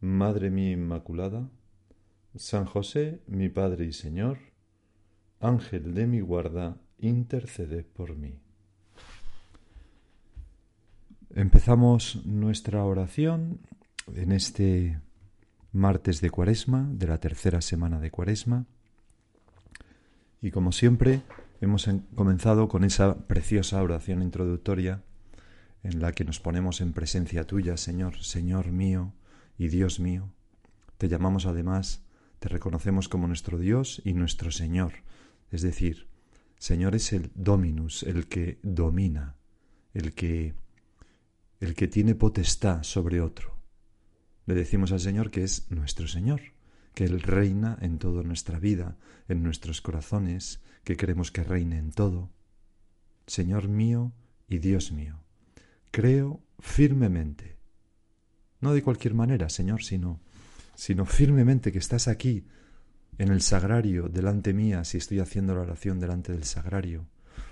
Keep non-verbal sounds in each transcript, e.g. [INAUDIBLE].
Madre mía Inmaculada, San José, mi Padre y Señor, Ángel de mi guarda, intercede por mí. Empezamos nuestra oración en este martes de Cuaresma, de la tercera semana de Cuaresma, y como siempre hemos comenzado con esa preciosa oración introductoria en la que nos ponemos en presencia tuya, Señor, Señor mío, y Dios mío. Te llamamos además, te reconocemos como nuestro Dios y nuestro Señor. Es decir, Señor es el Dominus, el que domina, el que el que tiene potestad sobre otro. Le decimos al Señor que es nuestro Señor, que Él reina en toda nuestra vida, en nuestros corazones, que queremos que reine en todo. Señor mío y Dios mío, creo firmemente no de cualquier manera, Señor, sino, sino firmemente que estás aquí, en el sagrario, delante mía, si estoy haciendo la oración delante del sagrario,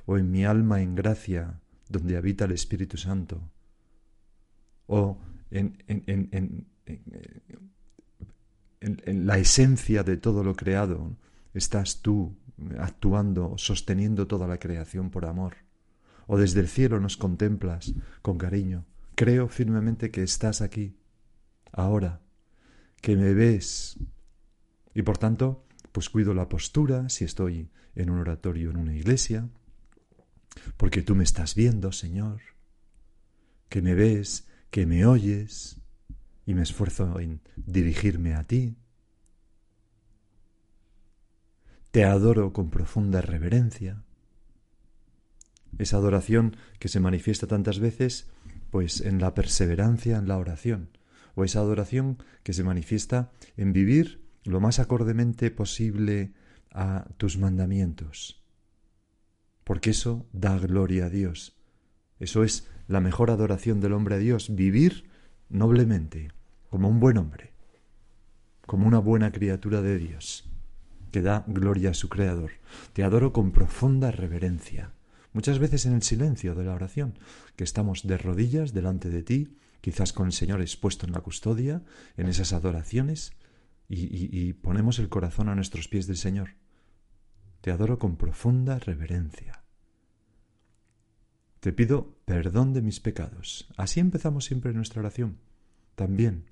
o en mi alma en gracia, donde habita el Espíritu Santo, o en, en, en, en la esencia de todo lo creado, estás tú actuando, sosteniendo toda la creación por amor, o desde el cielo nos contemplas con cariño. Creo firmemente que estás aquí, ahora, que me ves. Y por tanto, pues cuido la postura si estoy en un oratorio, en una iglesia, porque tú me estás viendo, Señor, que me ves, que me oyes, y me esfuerzo en dirigirme a ti. Te adoro con profunda reverencia. Esa adoración que se manifiesta tantas veces pues en la perseverancia en la oración, o esa adoración que se manifiesta en vivir lo más acordemente posible a tus mandamientos. Porque eso da gloria a Dios. Eso es la mejor adoración del hombre a Dios, vivir noblemente, como un buen hombre, como una buena criatura de Dios, que da gloria a su Creador. Te adoro con profunda reverencia Muchas veces en el silencio de la oración, que estamos de rodillas delante de ti, quizás con el Señor expuesto en la custodia, en esas adoraciones, y, ponemos el corazón a nuestros pies del Señor. Te adoro con profunda reverencia. Te pido perdón de mis pecados. Así empezamos siempre nuestra oración. También.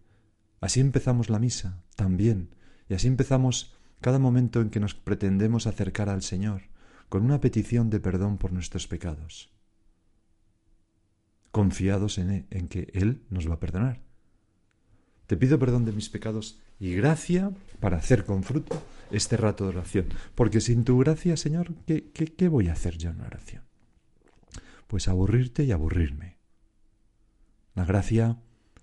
Así empezamos la misa. También. Y así empezamos cada momento en que nos pretendemos acercar al Señor con una petición de perdón por nuestros pecados, confiados en, e, en que Él nos va a perdonar. Te pido perdón de mis pecados y gracia para hacer con fruto este rato de oración, porque sin tu gracia, Señor, ¿qué, qué, qué voy a hacer yo en la oración? Pues aburrirte y aburrirme. La gracia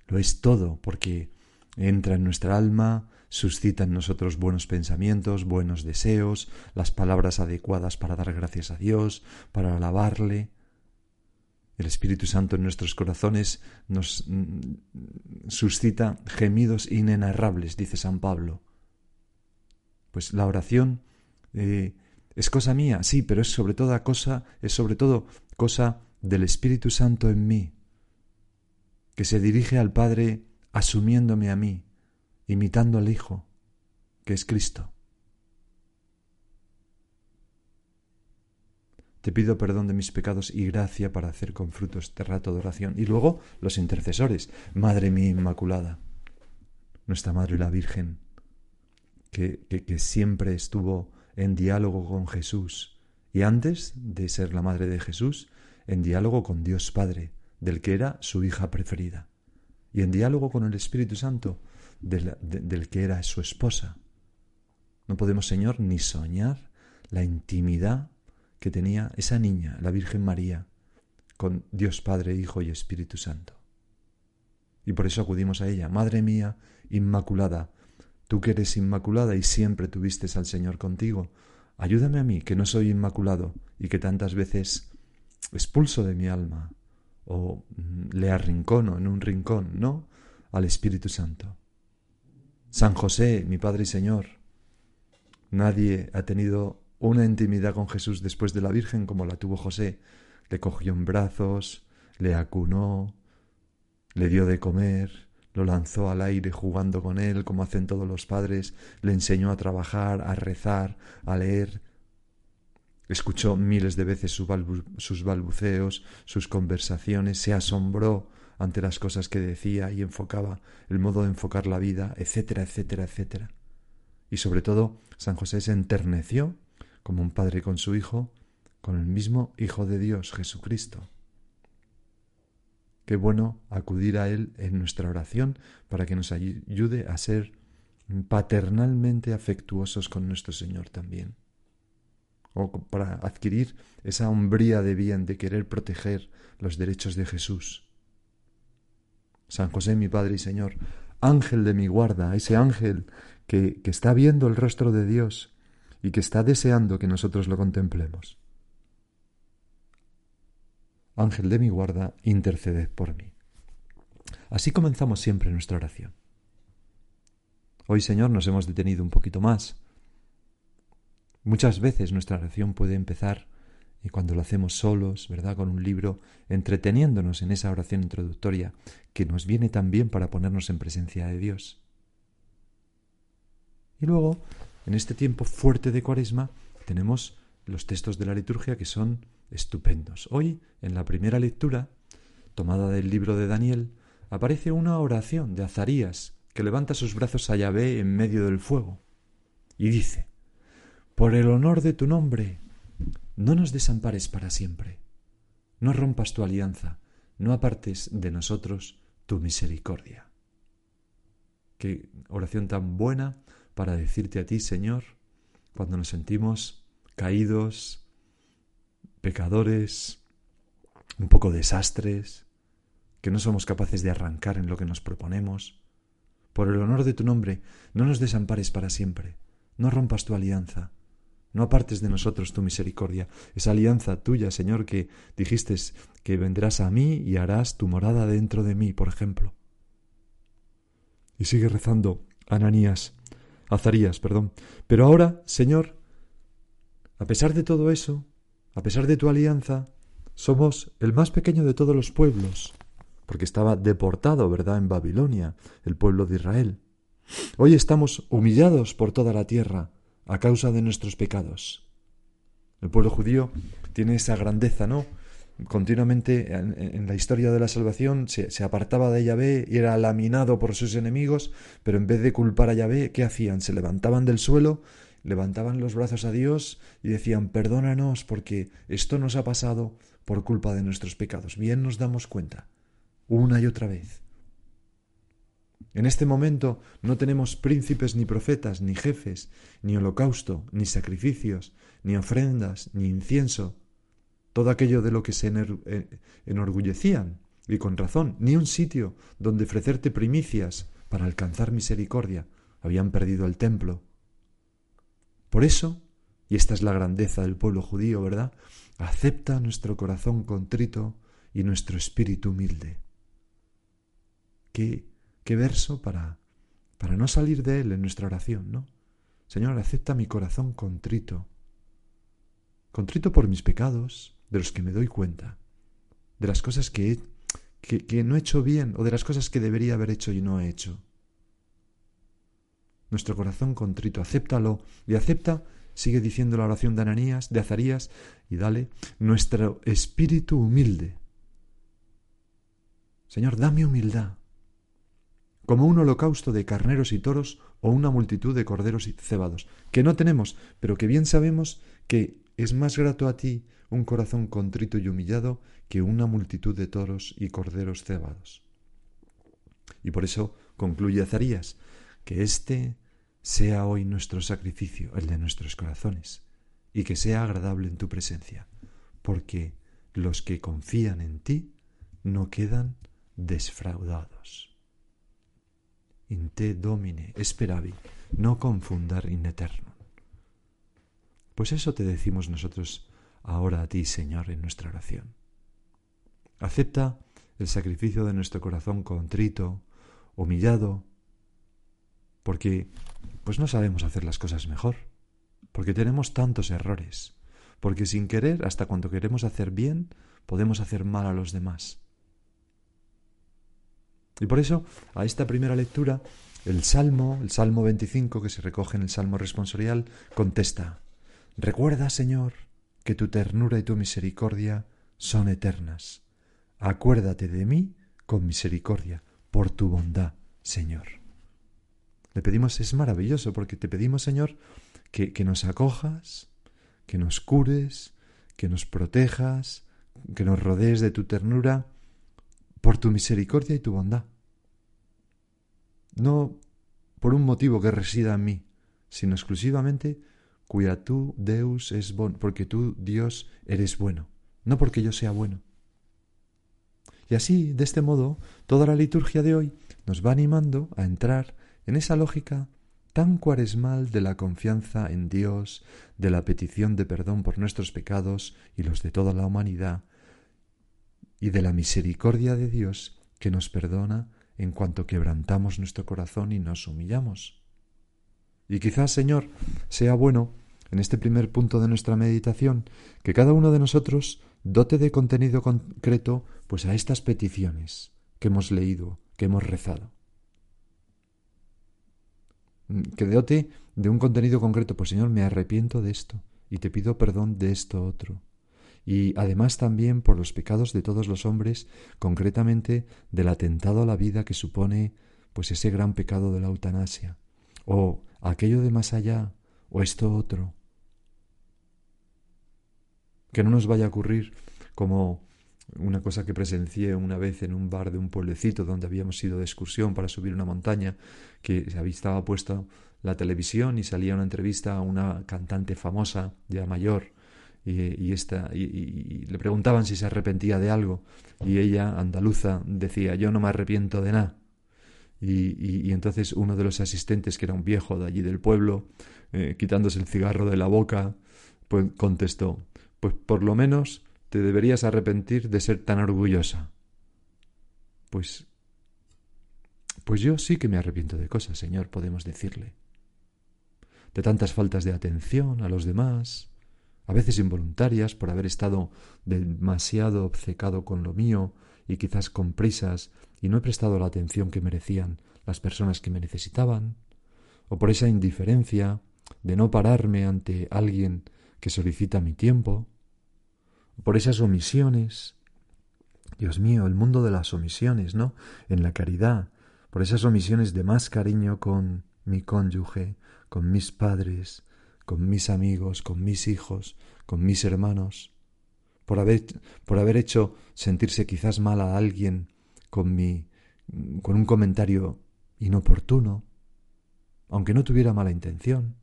lo es todo, porque entra en nuestra alma, suscita en nosotros buenos pensamientos, buenos deseos, las palabras adecuadas para dar gracias a Dios, para alabarle. El Espíritu Santo en nuestros corazones nos mm, suscita gemidos inenarrables, dice San Pablo. Pues la oración eh, es cosa mía, sí, pero es sobre toda cosa, es sobre todo cosa del Espíritu Santo en mí, que se dirige al Padre asumiéndome a mí, imitando al Hijo, que es Cristo. Te pido perdón de mis pecados y gracia para hacer con fruto este rato de oración. Y luego los intercesores, Madre mía Inmaculada. nuestra Madre la Virgen, que, que, siempre estuvo en diálogo con Jesús y antes de ser la Madre de Jesús, en diálogo con Dios Padre, del que era su hija preferida, y en diálogo con el Espíritu Santo, del, que era su esposa. No podemos, Señor, ni soñar la intimidad que tenía esa niña, la Virgen María, con Dios Padre, Hijo y Espíritu Santo. Y por eso acudimos a ella, Madre mía, Inmaculada, tú que eres Inmaculada y siempre tuviste al Señor contigo, ayúdame a mí, que no soy Inmaculado y que tantas veces expulso de mi alma o mm, le arrincono en un rincón, ¿no? Al Espíritu Santo. San José, mi Padre y Señor, nadie ha tenido una intimidad con Jesús después de la Virgen como la tuvo José. Le cogió en brazos, le acunó, le dio de comer, lo lanzó al aire jugando con él, como hacen todos los padres, le enseñó a trabajar, a rezar, a leer. Escuchó miles de veces sus balbuceos, sus conversaciones, se asombró ante las cosas que decía y enfocaba el modo de enfocar la vida, etcétera, etcétera, etcétera. Y sobre todo, San José se enterneció como un padre con su hijo, con el mismo Hijo de Dios, Jesucristo. Qué bueno acudir a Él en nuestra oración para que nos ayude a ser paternalmente afectuosos con nuestro Señor también. O para adquirir esa hombría de bien de querer proteger los derechos de Jesús. San José, mi Padre y Señor, ángel de mi guarda, ese ángel que, que está viendo el rostro de Dios y que está deseando que nosotros lo contemplemos. Ángel de mi guarda, interceded por mí. Así comenzamos siempre nuestra oración. Hoy, Señor, nos hemos detenido un poquito más. Muchas veces nuestra oración puede empezar y cuando lo hacemos solos, ¿verdad? Con un libro, entreteniéndonos en esa oración introductoria que nos viene también para ponernos en presencia de Dios. Y luego, en este tiempo fuerte de Cuaresma, tenemos los textos de la liturgia que son estupendos. Hoy, en la primera lectura, tomada del libro de Daniel, aparece una oración de Azarías que levanta sus brazos a Yahvé en medio del fuego y dice, Por el honor de tu nombre, no nos desampares para siempre, no rompas tu alianza, no apartes de nosotros tu misericordia. Qué oración tan buena para decirte a ti, Señor, cuando nos sentimos caídos, pecadores, un poco desastres, que no somos capaces de arrancar en lo que nos proponemos. Por el honor de tu nombre, no nos desampares para siempre, no rompas tu alianza, no apartes de nosotros tu misericordia, esa alianza tuya, Señor, que dijiste que vendrás a mí y harás tu morada dentro de mí, por ejemplo. Y sigue rezando Ananías, Azarías, perdón. Pero ahora, Señor, a pesar de todo eso, a pesar de tu alianza, somos el más pequeño de todos los pueblos, porque estaba deportado, ¿verdad?, en Babilonia, el pueblo de Israel. Hoy estamos humillados por toda la tierra a causa de nuestros pecados. El pueblo judío tiene esa grandeza, ¿no? Continuamente en, la historia de la salvación se, se, apartaba de Yahvé y era laminado por sus enemigos, pero en vez de culpar a Yahvé, ¿qué hacían? Se levantaban del suelo levantaban los brazos a Dios y decían, perdónanos porque esto nos ha pasado por culpa de nuestros pecados. Bien nos damos cuenta, una y otra vez. En este momento no tenemos príncipes ni profetas, ni jefes, ni holocausto, ni sacrificios, ni ofrendas, ni incienso, todo aquello de lo que se eh, enorgullecían, y con razón, ni un sitio donde ofrecerte primicias para alcanzar misericordia. Habían perdido el templo, por eso, y esta es la grandeza del pueblo judío, ¿verdad? Acepta nuestro corazón contrito y nuestro espíritu humilde. ¿Qué, verso para, para no salir de él en nuestra oración, ¿no? Señor, acepta mi corazón contrito. Contrito por mis pecados, de los que me doy cuenta, de las cosas que, que, que no he hecho bien o de las cosas que debería haber hecho y no he hecho nuestro corazón contrito, acéptalo y acepta, sigue diciendo la oración de Ananías, de Azarías, y dale nuestro espíritu humilde. Señor, dame humildad. Como un holocausto de carneros y toros o una multitud de corderos y cebados, que no tenemos, pero que bien sabemos que es más grato a ti un corazón contrito y humillado que una multitud de toros y corderos cebados. Y por eso concluye Azarías, que este sea hoy nuestro sacrificio, el de nuestros corazones, y que sea agradable en tu presencia, porque los que confían en ti no quedan desfraudados. In te domine esperavi, no confundar in eterno. Pues eso te decimos nosotros ahora a ti, Señor, en nuestra oración. Acepta el sacrificio de nuestro corazón contrito, humillado, porque pues no sabemos hacer las cosas mejor, porque tenemos tantos errores, porque sin querer, hasta cuando queremos hacer bien, podemos hacer mal a los demás. Y por eso, a esta primera lectura, el Salmo, el Salmo 25, que se recoge en el Salmo responsorial, contesta, Recuerda, Señor, que tu ternura y tu misericordia son eternas. Acuérdate de mí con misericordia, por tu bondad, Señor. Le pedimos, es maravilloso, porque te pedimos, Señor, que, que nos acojas, que nos cures, que nos protejas, que nos rodees de tu ternura, por tu misericordia y tu bondad. No por un motivo que resida en mí, sino exclusivamente cuya tú, Deus, es bon, porque tú, Dios, eres bueno, no porque yo sea bueno. Y así, de este modo, toda la liturgia de hoy nos va animando a entrar en esa lógica tan cuaresmal de la confianza en Dios, de la petición de perdón por nuestros pecados y los de toda la humanidad, y de la misericordia de Dios que nos perdona en cuanto quebrantamos nuestro corazón y nos humillamos. Y quizás, Señor, sea bueno, en este primer punto de nuestra meditación, que cada uno de nosotros dote de contenido concreto pues a estas peticiones que hemos leído, que hemos rezado. Que dote de un contenido concreto, pues Señor, me arrepiento de esto y te pido perdón de esto otro. Y además también por los pecados de todos los hombres, concretamente del atentado a la vida que supone pues ese gran pecado de la eutanasia, o aquello de más allá, o esto otro, que no nos vaya a ocurrir como una cosa que presencié una vez en un bar de un pueblecito donde habíamos ido de excursión para subir una montaña, que estaba puesta la televisión y salía una entrevista a una cantante famosa, ya mayor, y, esta, y, le preguntaban si se arrepentía de algo, y ella, andaluza, decía, yo no me arrepiento de nada. Y, entonces uno de los asistentes, que era un viejo de allí del pueblo, eh, quitándose el cigarro de la boca, pues contestó, pues por lo menos te deberías arrepentir de ser tan orgullosa. Pues pues yo sí que me arrepiento de cosas, Señor, podemos decirle. De tantas faltas de atención a los demás, a veces involuntarias por haber estado demasiado obcecado con lo mío y quizás con prisas y no he prestado la atención que merecían las personas que me necesitaban, o por esa indiferencia de no pararme ante alguien que solicita mi tiempo, por esas omisiones. Dios mío, el mundo de las omisiones, ¿no? En la caridad, por esas omisiones de más cariño con mi cónyuge, con mis padres, con mis amigos, con mis hijos, con mis hermanos, por haber, por haber hecho sentirse quizás mal a alguien con mi con un comentario inoportuno, aunque no tuviera mala intención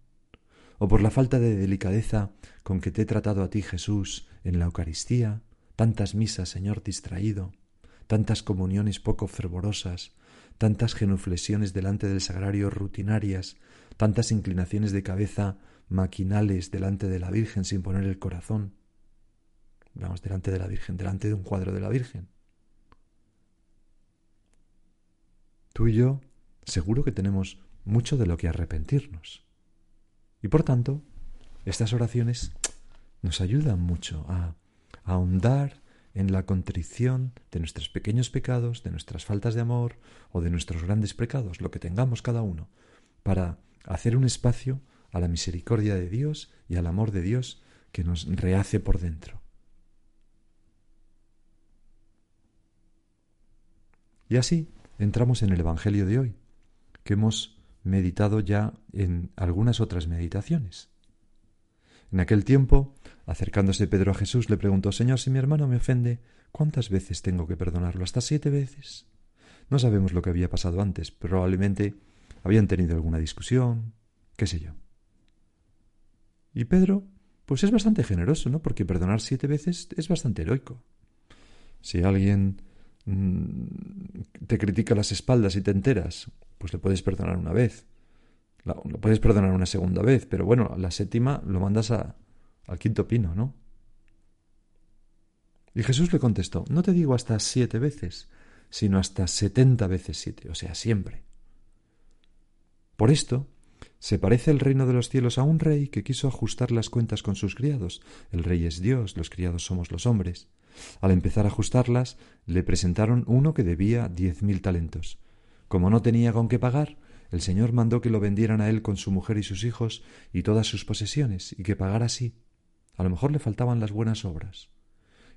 o por la falta de delicadeza con que te he tratado a ti, Jesús, en la Eucaristía, tantas misas, Señor, distraído, tantas comuniones poco fervorosas, tantas genuflexiones delante del sagrario rutinarias, tantas inclinaciones de cabeza maquinales delante de la Virgen sin poner el corazón. Vamos, delante de la Virgen, delante de un cuadro de la Virgen. Tú y yo seguro que tenemos mucho de lo que arrepentirnos. Y por tanto, estas oraciones nos ayudan mucho a, ahondar en la contrición de nuestros pequeños pecados, de nuestras faltas de amor o de nuestros grandes pecados, lo que tengamos cada uno, para hacer un espacio a la misericordia de Dios y al amor de Dios que nos rehace por dentro. Y así, entramos en el Evangelio de hoy, que hemos meditado ya en algunas otras meditaciones. En aquel tiempo, acercándose Pedro a Jesús, le preguntó Señor, si mi hermano me ofende, ¿cuántas veces tengo que perdonarlo? ¿Hasta siete veces? No sabemos lo que había pasado antes, probablemente habían tenido alguna discusión, qué sé yo. Y Pedro, pues es bastante generoso, ¿no? Porque perdonar siete veces es bastante heroico. Si alguien mm, te critica las espaldas y te enteras, pues le puedes perdonar una vez. lo puedes perdonar una segunda vez, pero bueno, la séptima lo mandas a, al quinto pino, ¿no? Y Jesús le contestó, no te digo hasta siete veces, sino hasta setenta veces siete, o sea, siempre. Por esto, se parece el reino de los cielos a un rey que quiso ajustar las cuentas con sus criados. El rey es Dios, los criados somos los hombres. Al empezar a ajustarlas, le presentaron uno que debía diez mil talentos. Como no tenía con qué pagar, el Señor mandó que lo vendieran a él con su mujer y sus hijos y todas sus posesiones, y que pagara así. A lo mejor le faltaban las buenas obras.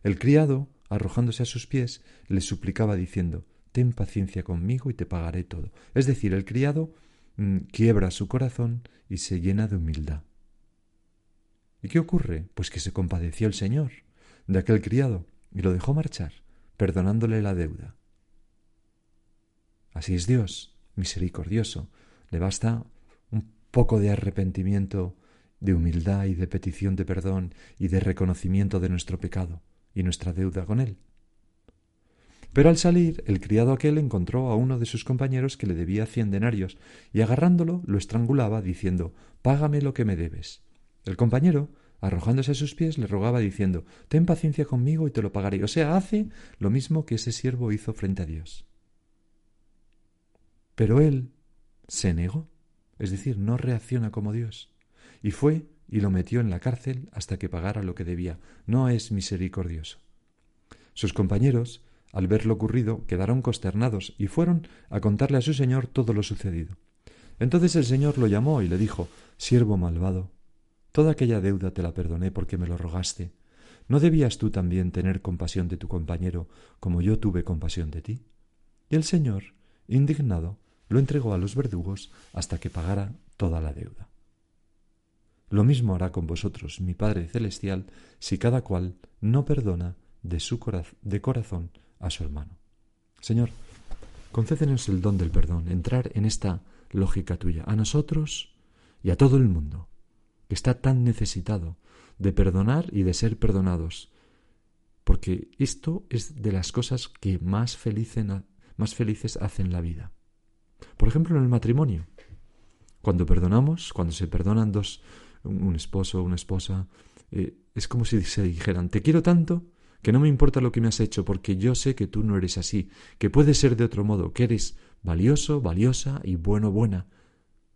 El criado, arrojándose a sus pies, le suplicaba diciendo Ten paciencia conmigo y te pagaré todo. Es decir, el criado quiebra su corazón y se llena de humildad. ¿Y qué ocurre? Pues que se compadeció el Señor de aquel criado y lo dejó marchar, perdonándole la deuda. Así es Dios, misericordioso. Le basta un poco de arrepentimiento, de humildad y de petición de perdón y de reconocimiento de nuestro pecado y nuestra deuda con él. Pero al salir, el criado aquel encontró a uno de sus compañeros que le debía cien denarios, y agarrándolo lo estrangulaba, diciendo Págame lo que me debes. El compañero, arrojándose a sus pies, le rogaba, diciendo Ten paciencia conmigo y te lo pagaré. O sea, hace lo mismo que ese siervo hizo frente a Dios. Pero él se negó, es decir, no reacciona como Dios, y fue y lo metió en la cárcel hasta que pagara lo que debía. No es misericordioso. Sus compañeros, al ver lo ocurrido, quedaron consternados y fueron a contarle a su señor todo lo sucedido. Entonces el señor lo llamó y le dijo Siervo malvado, toda aquella deuda te la perdoné porque me lo rogaste. ¿No debías tú también tener compasión de tu compañero como yo tuve compasión de ti? Y el señor, indignado, lo entregó a los verdugos hasta que pagara toda la deuda. Lo mismo hará con vosotros mi Padre Celestial si cada cual no perdona de, su corazón a su hermano. Señor, concédenos el don del perdón, entrar en esta lógica tuya, a nosotros y a todo el mundo, que está tan necesitado de perdonar y de ser perdonados, porque esto es de las cosas que más, más felices hacen la vida. Por ejemplo, en el matrimonio. Cuando perdonamos, cuando se perdonan dos, un esposo una esposa, eh, es como si se dijeran, te quiero tanto que no me importa lo que me has hecho, porque yo sé que tú no eres así, que puedes ser de otro modo, que eres valioso, valiosa y bueno, buena.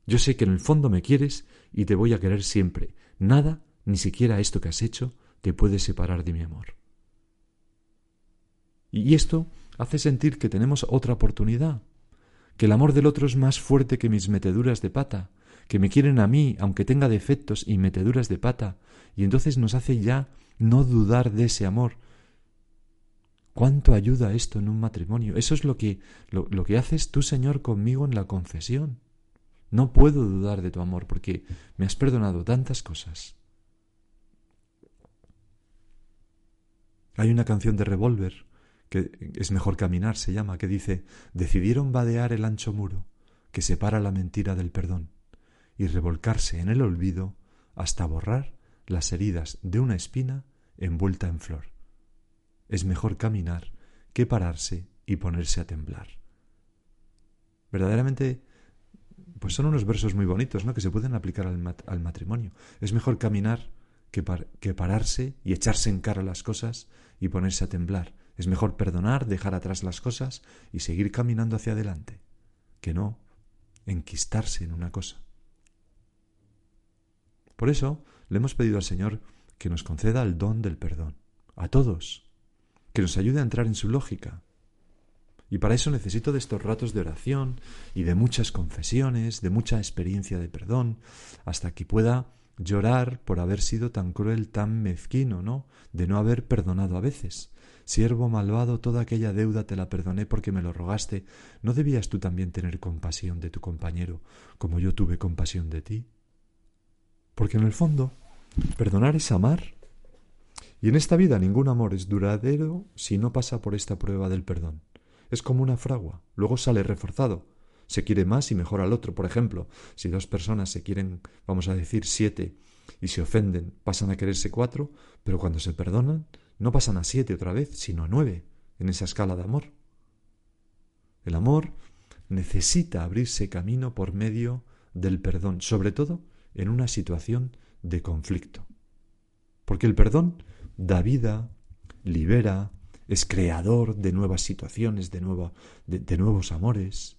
Yo sé que en el fondo me quieres y te voy a querer siempre. Nada, ni siquiera esto que has hecho, te puede separar de mi amor. Y esto hace sentir que tenemos otra oportunidad, que el amor del otro es más fuerte que mis meteduras de pata, que me quieren a mí, aunque tenga defectos y meteduras de pata, y entonces nos hace ya no dudar de ese amor. ¿Cuánto ayuda esto en un matrimonio? Eso es lo que, lo, que haces tú, Señor, conmigo en la confesión. No puedo dudar de tu amor porque me has perdonado tantas cosas. Hay una canción de Revolver que es mejor caminar, se llama, que dice Decidieron vadear el ancho muro que separa la mentira del perdón y revolcarse en el olvido hasta borrar las heridas de una espina envuelta en flor. Es mejor caminar que pararse y ponerse a temblar. Verdaderamente, pues son unos versos muy bonitos, ¿no? Que se pueden aplicar al, matrimonio. Es mejor caminar que, que pararse y echarse en cara las cosas y ponerse a temblar. Es mejor perdonar, dejar atrás las cosas y seguir caminando hacia adelante, que no enquistarse en una cosa. Por eso le hemos pedido al Señor que nos conceda el don del perdón, a todos, que nos ayude a entrar en su lógica. Y para eso necesito de estos ratos de oración y de muchas confesiones, de mucha experiencia de perdón, hasta que pueda llorar por haber sido tan cruel, tan mezquino, ¿no? De no haber perdonado a veces. Siervo malvado, toda aquella deuda te la perdoné porque me lo rogaste. ¿No debías tú también tener compasión de tu compañero como yo tuve compasión de ti? Porque en el fondo, perdonar es amar. Y en esta vida ningún amor es duradero si no pasa por esta prueba del perdón. Es como una fragua, luego sale reforzado. Se quiere más y mejor al otro. Por ejemplo, si dos personas se quieren, vamos a decir, siete, y se ofenden, pasan a quererse cuatro, pero cuando se perdonan, no pasan a siete otra vez, sino a nueve, en esa escala de amor. El amor necesita abrirse camino por medio del perdón, sobre todo en una situación de conflicto. Porque el perdón da vida, libera, es creador de nuevas situaciones, de, de, nuevos amores.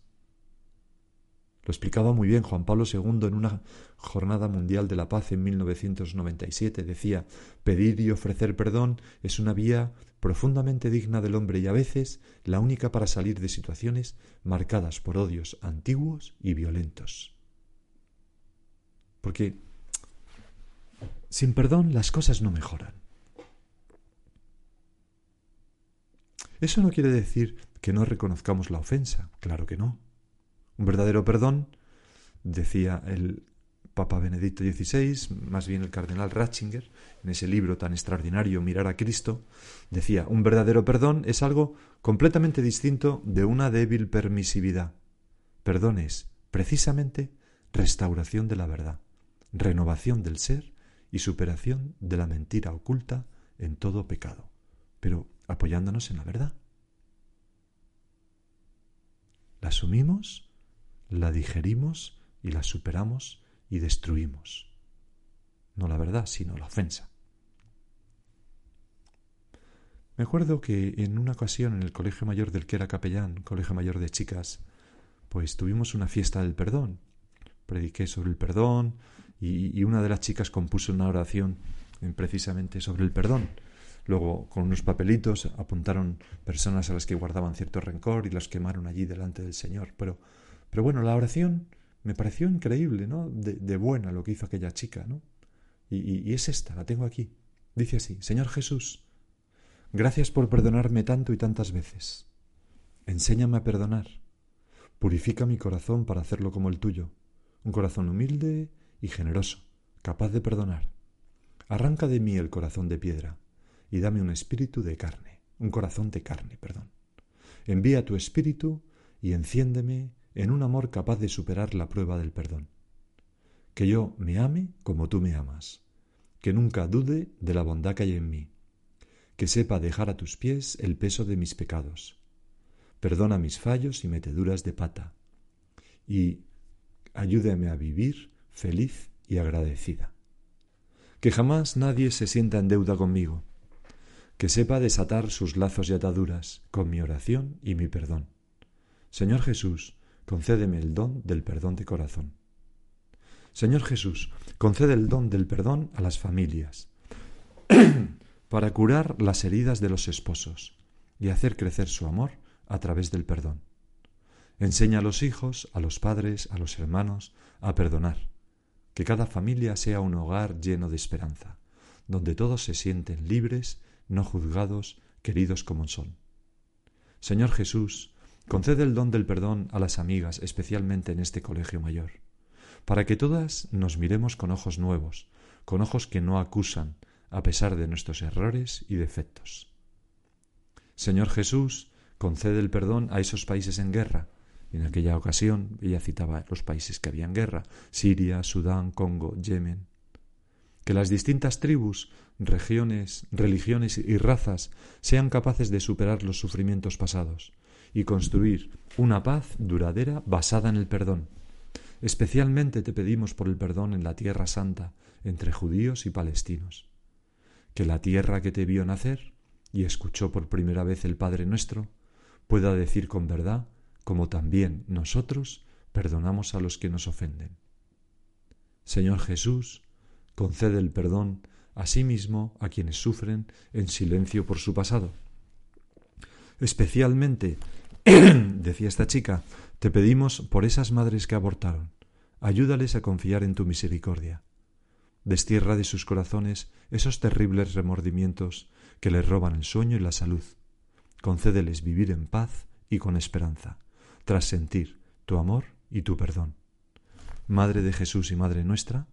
Lo explicaba muy bien Juan Pablo II en una Jornada Mundial de la Paz en 1997. Decía, pedir y ofrecer perdón es una vía profundamente digna del hombre y a veces la única para salir de situaciones marcadas por odios antiguos y violentos. Porque sin perdón las cosas no mejoran. Eso no quiere decir que no reconozcamos la ofensa, claro que no. Un verdadero perdón, decía el Papa Benedicto XVI, más bien el cardenal Ratzinger, en ese libro tan extraordinario Mirar a Cristo, decía, un verdadero perdón es algo completamente distinto de una débil permisividad. Perdón es, precisamente, restauración de la verdad, renovación del ser y superación de la mentira oculta en todo pecado, pero apoyándonos en la verdad. La asumimos, la digerimos y la superamos y destruimos. No la verdad, sino la ofensa. Me acuerdo que en una ocasión en el colegio mayor del que era capellán, colegio mayor de chicas, pues tuvimos una fiesta del perdón. Prediqué sobre el perdón y, una de las chicas compuso una oración precisamente sobre el perdón. Luego, con unos papelitos, apuntaron personas a las que guardaban cierto rencor y las quemaron allí delante del Señor. Pero, pero bueno, la oración me pareció increíble, ¿no? De, buena lo que hizo aquella chica, ¿no? Y, y es esta, la tengo aquí. Dice así, Señor Jesús, gracias por perdonarme tanto y tantas veces. Enséñame a perdonar. Purifica mi corazón para hacerlo como el tuyo. Un corazón humilde y generoso, capaz de perdonar. Arranca de mí el corazón de piedra y dame un espíritu de carne, un corazón de carne, perdón. Envía tu espíritu y enciéndeme en un amor capaz de superar la prueba del perdón. Que yo me ame como tú me amas, que nunca dude de la bondad que hay en mí, que sepa dejar a tus pies el peso de mis pecados. Perdona mis fallos y meteduras de pata, y ayúdame a vivir feliz y agradecida. Que jamás nadie se sienta en deuda conmigo, que sepa desatar sus lazos y ataduras con mi oración y mi perdón. Señor Jesús, concédeme el don del perdón de corazón. Señor Jesús, concede el don del perdón a las familias, [CLEARS THROAT] para curar las heridas de los esposos y hacer crecer su amor a través del perdón. Enseña a los hijos, a los padres, a los hermanos, a perdonar. Que cada familia sea un hogar lleno de esperanza, donde todos se sienten libres, no juzgados, queridos como son. Señor Jesús, Concede el don del perdón a las amigas, especialmente en este colegio mayor, para que todas nos miremos con ojos nuevos, con ojos que no acusan, a pesar de nuestros errores y defectos. Señor Jesús, concede el perdón a esos países en guerra. En aquella ocasión ella citaba los países que habían guerra, Siria, Sudán, Congo, Yemen. Que las distintas tribus, regiones, religiones y razas sean capaces de superar los sufrimientos pasados, y construir una paz duradera basada en el perdón. Especialmente te pedimos por el perdón en la tierra santa, entre judíos y palestinos. Que la tierra que te vio nacer y escuchó por primera vez el Padre nuestro, pueda decir con verdad, como también nosotros perdonamos a los que nos ofenden. Señor Jesús, concede el perdón a sí mismo a quienes sufren en silencio por su pasado. Especialmente [CLEARS THROAT] decía esta chica, te pedimos por esas madres que abortaron. Ayúdales a confiar en tu misericordia. Destierra de sus corazones esos terribles remordimientos que les roban el sueño y la salud. Concédeles vivir en paz y con esperanza, tras sentir tu amor y tu perdón. Madre de Jesús y Madre nuestra,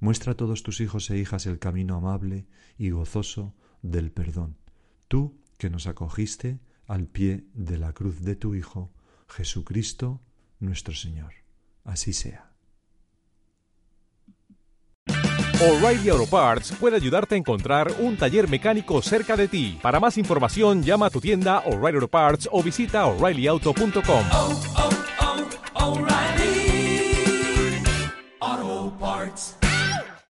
muestra a todos tus hijos e hijas el camino amable y gozoso del perdón. Tú que nos acogiste al pie de la cruz de tu Hijo, Jesucristo nuestro Señor. Así sea. O'Reilly Auto Parts puede ayudarte a encontrar un taller mecánico cerca de ti. Para más información, llama a tu tienda O'Reilly Auto Parts o visita oreillyauto.com.